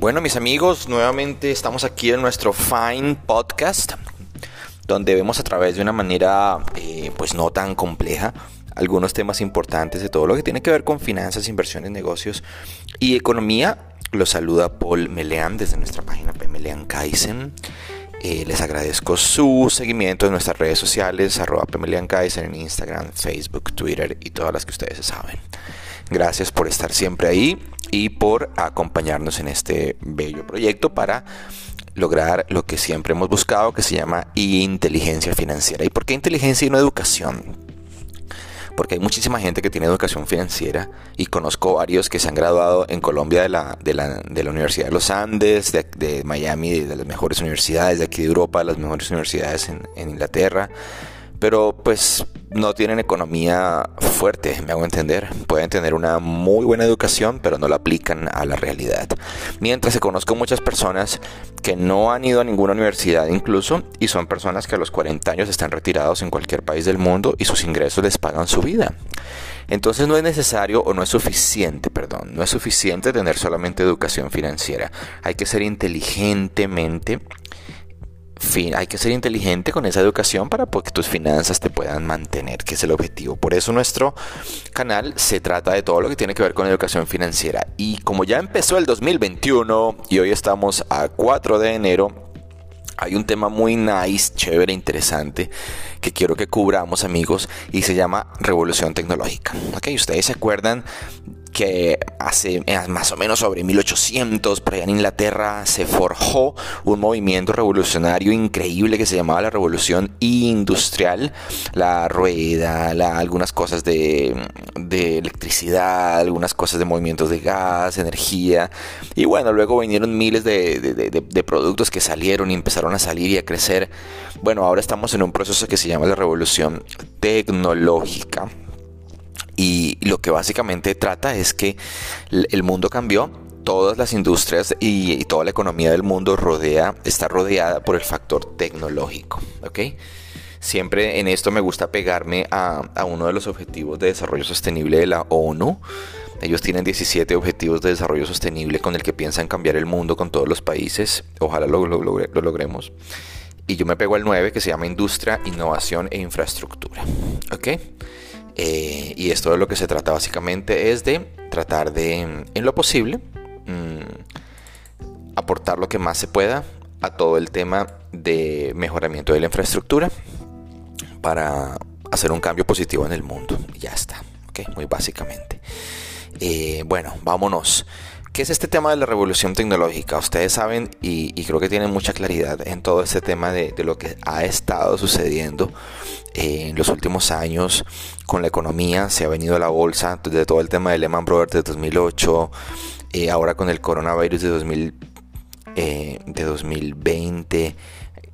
Bueno, mis amigos, nuevamente estamos aquí en nuestro Fine Podcast, donde vemos a través de una manera, eh, pues no tan compleja, algunos temas importantes de todo lo que tiene que ver con finanzas, inversiones, negocios y economía. Los saluda Paul Melean desde nuestra página Melean Kaizen. Eh, les agradezco su seguimiento en nuestras redes sociales, arroba Pemelian Kaizen en Instagram, Facebook, Twitter y todas las que ustedes saben. Gracias por estar siempre ahí y por acompañarnos en este bello proyecto para lograr lo que siempre hemos buscado, que se llama inteligencia financiera. ¿Y por qué inteligencia y no educación? Porque hay muchísima gente que tiene educación financiera y conozco varios que se han graduado en Colombia de la, de la, de la Universidad de los Andes, de, Miami, de las mejores universidades, de aquí de Europa, las mejores universidades en, en Inglaterra pero pues no tienen economía fuerte, me hago entender. Pueden tener una muy buena educación, pero no la aplican a la realidad. Mientras se conozco muchas personas que no han ido a ninguna universidad incluso y son personas que a los 40 años están retirados en cualquier país del mundo y sus ingresos les pagan su vida. Entonces no es necesario o no es suficiente, perdón, no es suficiente tener solamente educación financiera. Hay que ser inteligentemente fin, hay que ser inteligente con esa educación para que tus finanzas te puedan mantener, que es el objetivo. Por eso nuestro canal se trata de todo lo que tiene que ver con educación financiera. Y como ya empezó el 2021 y hoy estamos a 4 de enero, hay un tema muy nice, chévere, interesante que quiero que cubramos amigos y se llama revolución tecnológica. Ok, ustedes se acuerdan que hace eh, más o menos sobre 1800, por allá en Inglaterra, se forjó un movimiento revolucionario increíble que se llamaba la Revolución Industrial. La rueda, algunas cosas de, electricidad, algunas cosas de movimientos de gas, energía. Y bueno, luego vinieron miles de, de productos que salieron y empezaron a salir y a crecer. Bueno, ahora estamos en un proceso que se llama la Revolución Tecnológica y lo que básicamente trata es que el mundo cambió, todas las industrias y, toda la economía del mundo rodea, está rodeada por el factor tecnológico. Siempre en esto me gusta pegarme a, a, uno de los objetivos de desarrollo sostenible de la ONU. Ellos tienen 17 objetivos de desarrollo sostenible con el que piensan cambiar el mundo con todos los países. Ojalá lo, lo, lo logremos. Y yo me pego al 9 que se llama Industria, Innovación e Infraestructura. ¿Ok? Eh, y esto de lo que se trata básicamente es de tratar de, en lo posible, mm, aportar lo que más se pueda a todo el tema de mejoramiento de la infraestructura para hacer un cambio positivo en el mundo. Ya está, muy básicamente. Eh, bueno, vámonos. ¿Qué es este tema de la revolución tecnológica? Ustedes saben y, creo que tienen mucha claridad en todo este tema de, lo que ha estado sucediendo eh, en los últimos años con la economía. Se ha venido a la bolsa de todo el tema de Lehman Brothers de 2008, eh, ahora con el coronavirus de, 2000, eh, de 2020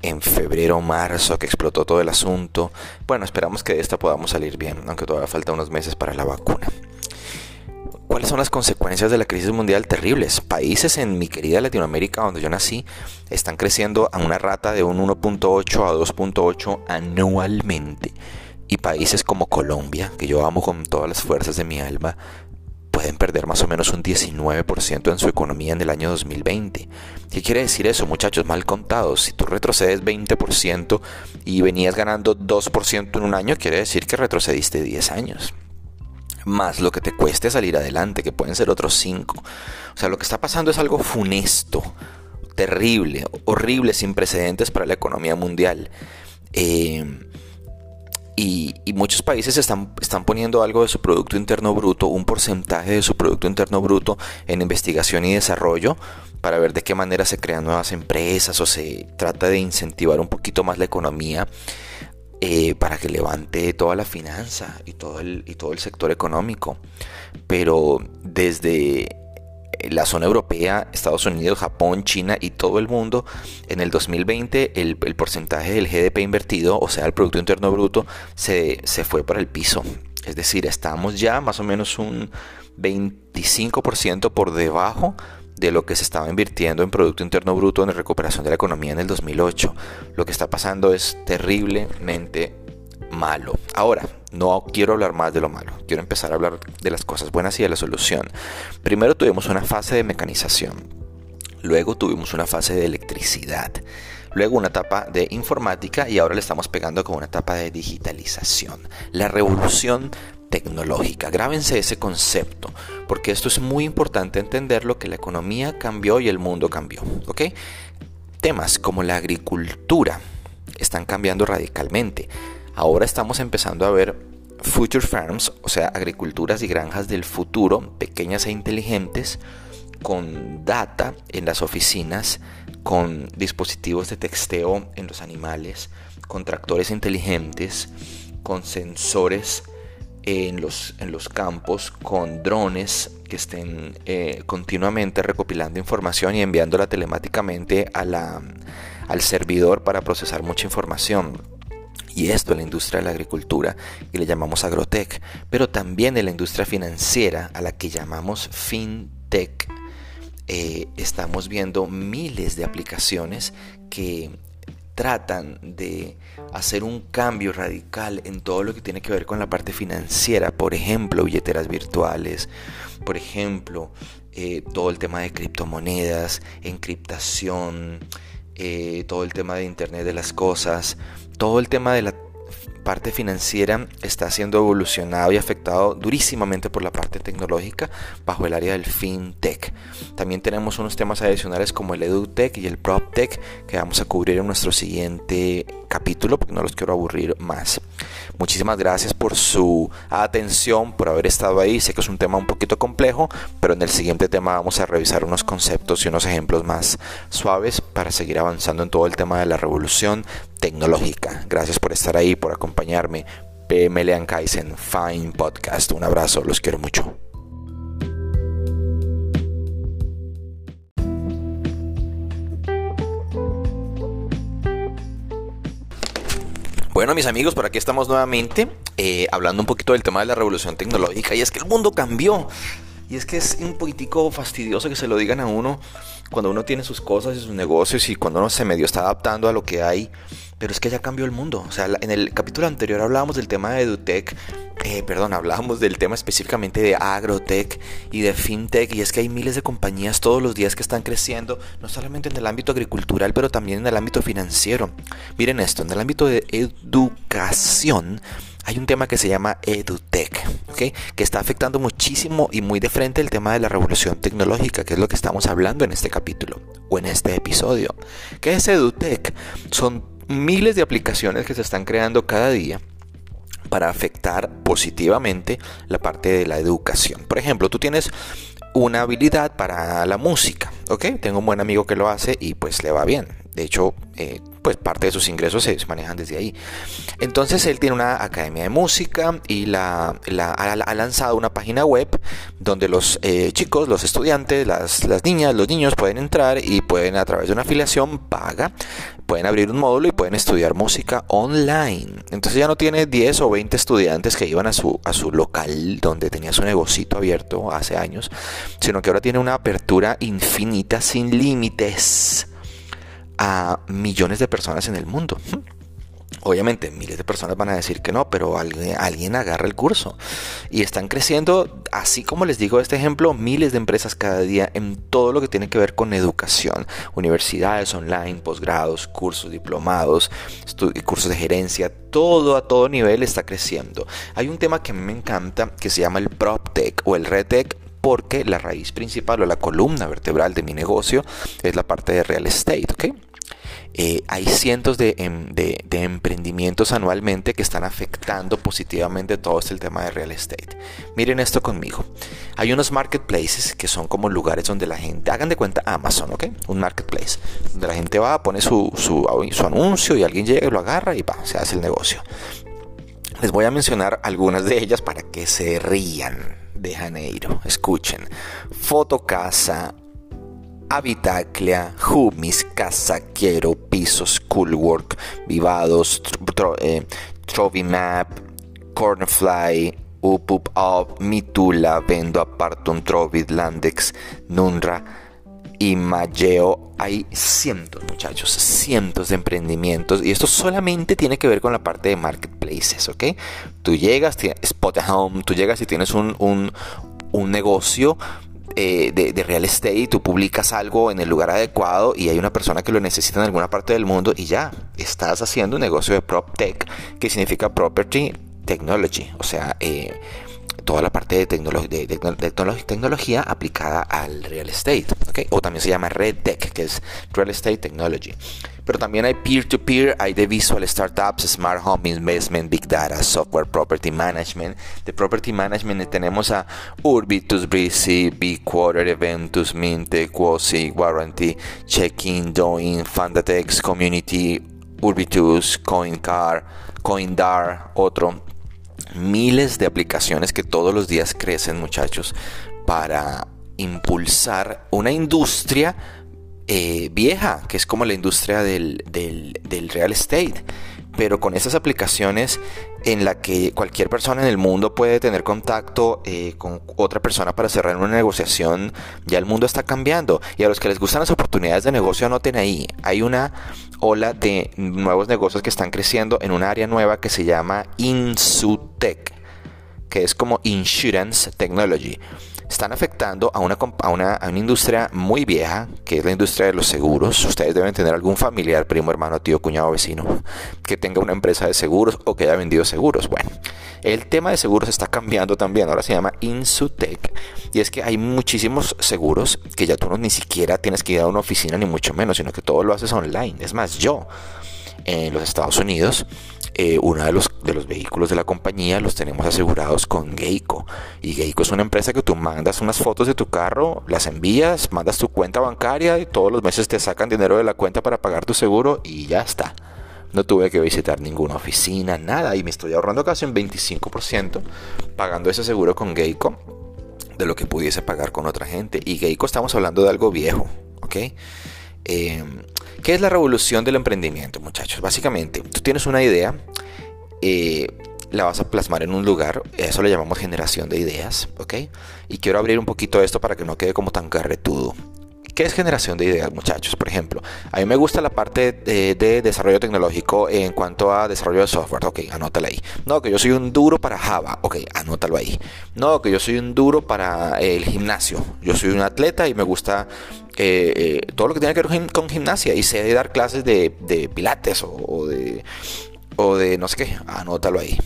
en febrero marzo que explotó todo el asunto. Bueno, esperamos que de esta podamos salir bien, aunque todavía falta unos meses para la vacuna. ¿Cuáles son las consecuencias de la crisis mundial terribles? Países en mi querida Latinoamérica, donde yo nací, están creciendo a una rata de un 1.8 a 2.8 anualmente. Y países como Colombia, que yo amo con todas las fuerzas de mi alma, pueden perder más o menos un 19% en su economía en el año 2020. ¿Qué quiere decir eso, muchachos? Mal contados. Si tú retrocedes 20% y venías ganando 2% en un año, quiere decir que retrocediste 10 años más lo que te cueste salir adelante, que pueden ser otros cinco. O sea, lo que está pasando es algo funesto, terrible, horrible, sin precedentes para la economía mundial. Eh, y, muchos países están, están poniendo algo de su Producto Interno Bruto, un porcentaje de su Producto Interno Bruto en investigación y desarrollo para ver de qué manera se crean nuevas empresas o se trata de incentivar un poquito más la economía eh, para que levante toda la finanza y todo, el, y todo el sector económico. Pero desde la zona europea, Estados Unidos, Japón, China y todo el mundo, en el 2020 el, porcentaje del GDP invertido, o sea, el Producto Interno Bruto, se, se fue para el piso. Es decir, estamos ya más o menos un 25% por debajo de lo que se estaba invirtiendo en Producto Interno Bruto en recuperación de la economía en el 2008. Lo que está pasando es terriblemente malo. Ahora, no quiero hablar más de lo malo, quiero empezar a hablar de las cosas buenas y de la solución. Primero tuvimos una fase de mecanización. Luego tuvimos una fase de electricidad. Luego una etapa de informática y ahora le estamos pegando con una etapa de digitalización. La revolución tecnológica. Grábense ese concepto, porque esto es muy importante entenderlo que la economía cambió y el mundo cambió. Temas como la agricultura están cambiando radicalmente. Ahora estamos empezando a ver future farms, o sea, agriculturas y granjas del futuro, pequeñas e inteligentes, con data en las oficinas, con dispositivos de texteo en los animales, con tractores inteligentes, con sensores en los, en los campos, con drones que estén eh, continuamente recopilando información y enviándola telemáticamente a al servidor para procesar mucha información. Y esto en la industria de la agricultura, que le llamamos agrotech, pero también en la industria financiera, a la que llamamos fintech. Eh, estamos viendo miles de aplicaciones que tratan de hacer un cambio radical en todo lo que tiene que ver con la parte financiera, por ejemplo, billeteras virtuales, por ejemplo, eh, todo el tema de criptomonedas, encriptación, eh, todo el tema de Internet de las Cosas, todo el tema de la parte financiera está siendo evolucionado y afectado durísimamente por la parte tecnológica bajo el área del fintech. También tenemos unos temas adicionales como el edutech y el proptech que vamos a cubrir en nuestro siguiente capítulo porque no los quiero aburrir más. Muchísimas gracias por su atención, por haber estado ahí. Sé que es un tema un poquito complejo, pero en el siguiente tema vamos a revisar unos conceptos y unos ejemplos más suaves para seguir avanzando en todo el tema de la revolución tecnológica. Gracias por estar ahí, por acompañarme. PMLean Kaizen Fine Podcast. Un abrazo, los quiero mucho. Bueno, mis amigos, por aquí estamos nuevamente eh, hablando un poquito del tema de la revolución tecnológica. Y es que el mundo cambió. Y es que es un poquitico fastidioso que se lo digan a uno cuando uno tiene sus cosas y sus negocios y cuando uno se medio está adaptando a lo que hay. Pero es que ya cambió el mundo. O sea, en el capítulo anterior hablábamos del tema de EduTech. Eh, perdón, hablábamos del tema específicamente de agrotech y de fintech. Y es que hay miles de compañías todos los días que están creciendo, no solamente en el ámbito agricultural, pero también en el ámbito financiero. Miren esto, en el ámbito de educación hay un tema que se llama EduTech, ¿okay? que está afectando muchísimo y muy de frente el tema de la revolución tecnológica, que es lo que estamos hablando en este capítulo o en este episodio. ¿Qué es EduTech? Son miles de aplicaciones que se están creando cada día para afectar positivamente la parte de la educación. Por ejemplo, tú tienes una habilidad para la música, ¿ok? Tengo un buen amigo que lo hace y pues le va bien. De hecho, eh, pues parte de sus ingresos se manejan desde ahí. Entonces él tiene una academia de música y la, ha, lanzado una página web donde los eh, chicos, los estudiantes, las, las niñas, los niños pueden entrar y pueden a través de una afiliación paga, pueden abrir un módulo y pueden estudiar música online. Entonces ya no tiene 10 o 20 estudiantes que iban a su, a su local donde tenía su negocito abierto hace años, sino que ahora tiene una apertura infinita sin límites a millones de personas en el mundo. Obviamente miles de personas van a decir que no, pero alguien, alguien, agarra el curso. Y están creciendo, así como les digo este ejemplo, miles de empresas cada día en todo lo que tiene que ver con educación. Universidades online, posgrados, cursos, diplomados, cursos de gerencia, todo a todo nivel está creciendo. Hay un tema que a mí me encanta que se llama el PropTech o el RedTech porque la raíz principal o la columna vertebral de mi negocio es la parte de real estate, ¿ok? Eh, hay cientos em, de, emprendimientos anualmente que están afectando positivamente todo este tema de real estate. Miren esto conmigo. Hay unos marketplaces que son como lugares donde la gente, hagan de cuenta Amazon, ¿ok? Un marketplace, donde la gente va, pone su, su, anuncio y alguien llega y lo agarra y va, se hace el negocio. Les voy a mencionar algunas de ellas para que se rían de Janeiro. Escuchen. Fotocasa, Habitaclia, Humis, Casaquero, Pisos, Coolwork, Vivados, eh, Trovimap, Cornfly, Upup Up, Mitula, Vendo Apartum, Trovid, Landex, Nunra y Mageo. Hay cientos, muchachos, cientos de emprendimientos y esto solamente tiene que ver con la parte de marketplaces, ¿ok? Tú llegas, Spot Home, tú llegas y tienes un, un, un negocio eh, de, real estate, tú publicas algo en el lugar adecuado y hay una persona que lo necesita en alguna parte del mundo y ya, estás haciendo un negocio de prop tech, que significa property technology, o sea, eh, toda la parte de, de, tecnología aplicada al real estate, o también se llama Red Tech, que es Real Estate Technology. Pero también hay peer-to-peer, hay de visual startups, smart home investment, big data, software property management. De property management tenemos a Urbitus, Breezy, Big Quarter, Eventus, Minte, Quasi, Warranty, Check-in, Doing, Fundatex, Community, Urbitus, CoinCar, CoinDar, otro. Miles de aplicaciones que todos los días crecen, muchachos, para impulsar una industria eh, vieja, que es como la industria del, real estate pero con esas aplicaciones en la que cualquier persona en el mundo puede tener contacto eh, con otra persona para cerrar una negociación, ya el mundo está cambiando. Y a los que les gustan las oportunidades de negocio, anoten ahí. Hay una ola de nuevos negocios que están creciendo en un área nueva que se llama Insutech, que es como Insurance Technology están afectando a una, a una, industria muy vieja, que es la industria de los seguros. Ustedes deben tener algún familiar, primo, hermano, tío, cuñado, vecino, que tenga una empresa de seguros o que haya vendido seguros. Bueno, el tema de seguros está cambiando también. Ahora se llama Insutech. Y es que hay muchísimos seguros que ya tú no ni siquiera tienes que ir a una oficina, ni mucho menos, sino que todo lo haces online. Es más, yo en los Estados Unidos eh, uno de los, de los vehículos de la compañía los tenemos asegurados con Geico. Y Geico es una empresa que tú mandas unas fotos de tu carro, las envías, mandas tu cuenta bancaria y todos los meses te sacan dinero de la cuenta para pagar tu seguro y ya está. No tuve que visitar ninguna oficina, nada. Y me estoy ahorrando casi un 25% pagando ese seguro con Geico de lo que pudiese pagar con otra gente. Y Geico estamos hablando de algo viejo, ¿ok? Eh, ¿Qué es la revolución del emprendimiento, muchachos? Básicamente, tú tienes una idea, eh, la vas a plasmar en un lugar, eso le llamamos generación de ideas, ¿ok? Y quiero abrir un poquito esto para que no quede como tan carretudo. ¿Qué es generación de ideas, muchachos? Por ejemplo, a mí me gusta la parte de, desarrollo tecnológico en cuanto a desarrollo de software. Ok, anótala ahí. No, que yo soy un duro para Java. Ok, anótalo ahí. No, que yo soy un duro para el gimnasio. Yo soy un atleta y me gusta eh, eh, todo lo que tiene que ver con gimnasia y sé dar clases de, pilates o, de o de no sé qué, anótalo ahí.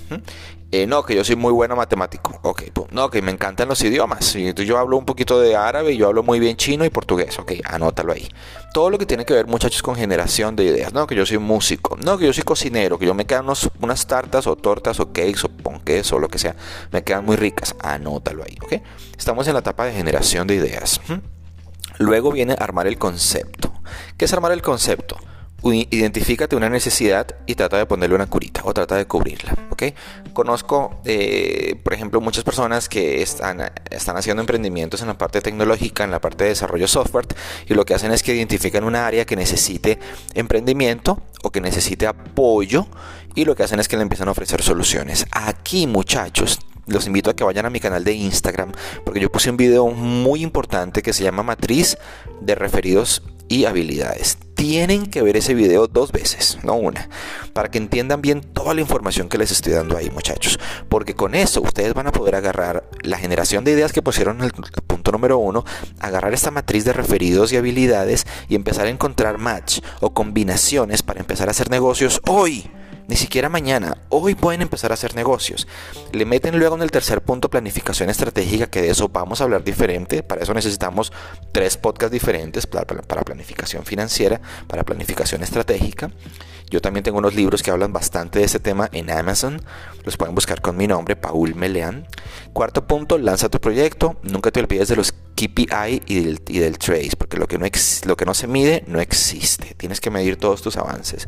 Eh, no, que yo soy muy bueno matemático. Ok, no, que me encantan los idiomas. yo hablo un poquito de árabe, yo hablo muy bien chino y portugués. Ok, anótalo ahí. Todo lo que tiene que ver, muchachos, con generación de ideas. No, que yo soy músico. No, que yo soy cocinero. Que yo me quedan unas tartas o tortas o cakes o ponques o lo que sea. Me quedan muy ricas. Anótalo ahí. Ok. Estamos en la etapa de generación de ideas. Luego viene armar el concepto. ¿Qué es armar el concepto? identifícate una necesidad y trata de ponerle una curita o trata de cubrirla, ¿ok? Conozco, eh, por ejemplo, muchas personas que están, están haciendo emprendimientos en la parte tecnológica, en la parte de desarrollo software y lo que hacen es que identifican una área que necesite emprendimiento o que necesite apoyo y lo que hacen es que le empiezan a ofrecer soluciones. Aquí, muchachos, los invito a que vayan a mi canal de Instagram porque yo puse un video muy importante que se llama Matriz de referidos y habilidades. Tienen que ver ese video dos veces, no una, para que entiendan bien toda la información que les estoy dando ahí, muchachos. Porque con eso ustedes van a poder agarrar la generación de ideas que pusieron en el punto número uno, agarrar esta matriz de referidos y habilidades y empezar a encontrar match o combinaciones para empezar a hacer negocios hoy ni siquiera mañana, hoy pueden empezar a hacer negocios. Le meten luego en el tercer punto planificación estratégica, que de eso vamos a hablar diferente. Para eso necesitamos tres podcasts diferentes, para, planificación financiera, para planificación estratégica. Yo también tengo unos libros que hablan bastante de este tema en Amazon. Los pueden buscar con mi nombre, Paul Meleán. Cuarto punto, lanza tu proyecto. Nunca te olvides de los KPI y del, y del trace, porque lo que, no lo que no se mide no existe. Tienes que medir todos tus avances.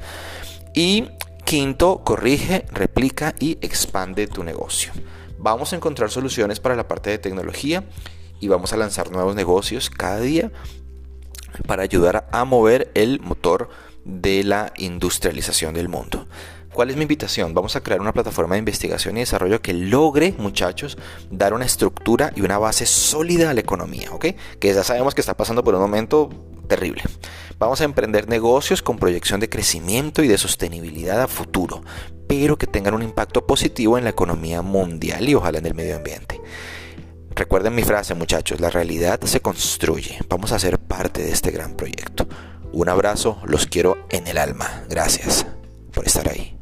Y Quinto, corrige, replica y expande tu negocio. Vamos a encontrar soluciones para la parte de tecnología y vamos a lanzar nuevos negocios cada día para ayudar a mover el motor de la industrialización del mundo. ¿Cuál es mi invitación? Vamos a crear una plataforma de investigación y desarrollo que logre, muchachos, dar una estructura y una base sólida a la economía, ¿ok? Que ya sabemos que está pasando por un momento terrible. Vamos a emprender negocios con proyección de crecimiento y de sostenibilidad a futuro, pero que tengan un impacto positivo en la economía mundial y ojalá en el medio ambiente. Recuerden mi frase muchachos, la realidad se construye. Vamos a ser parte de este gran proyecto. Un abrazo, los quiero en el alma. Gracias por estar ahí.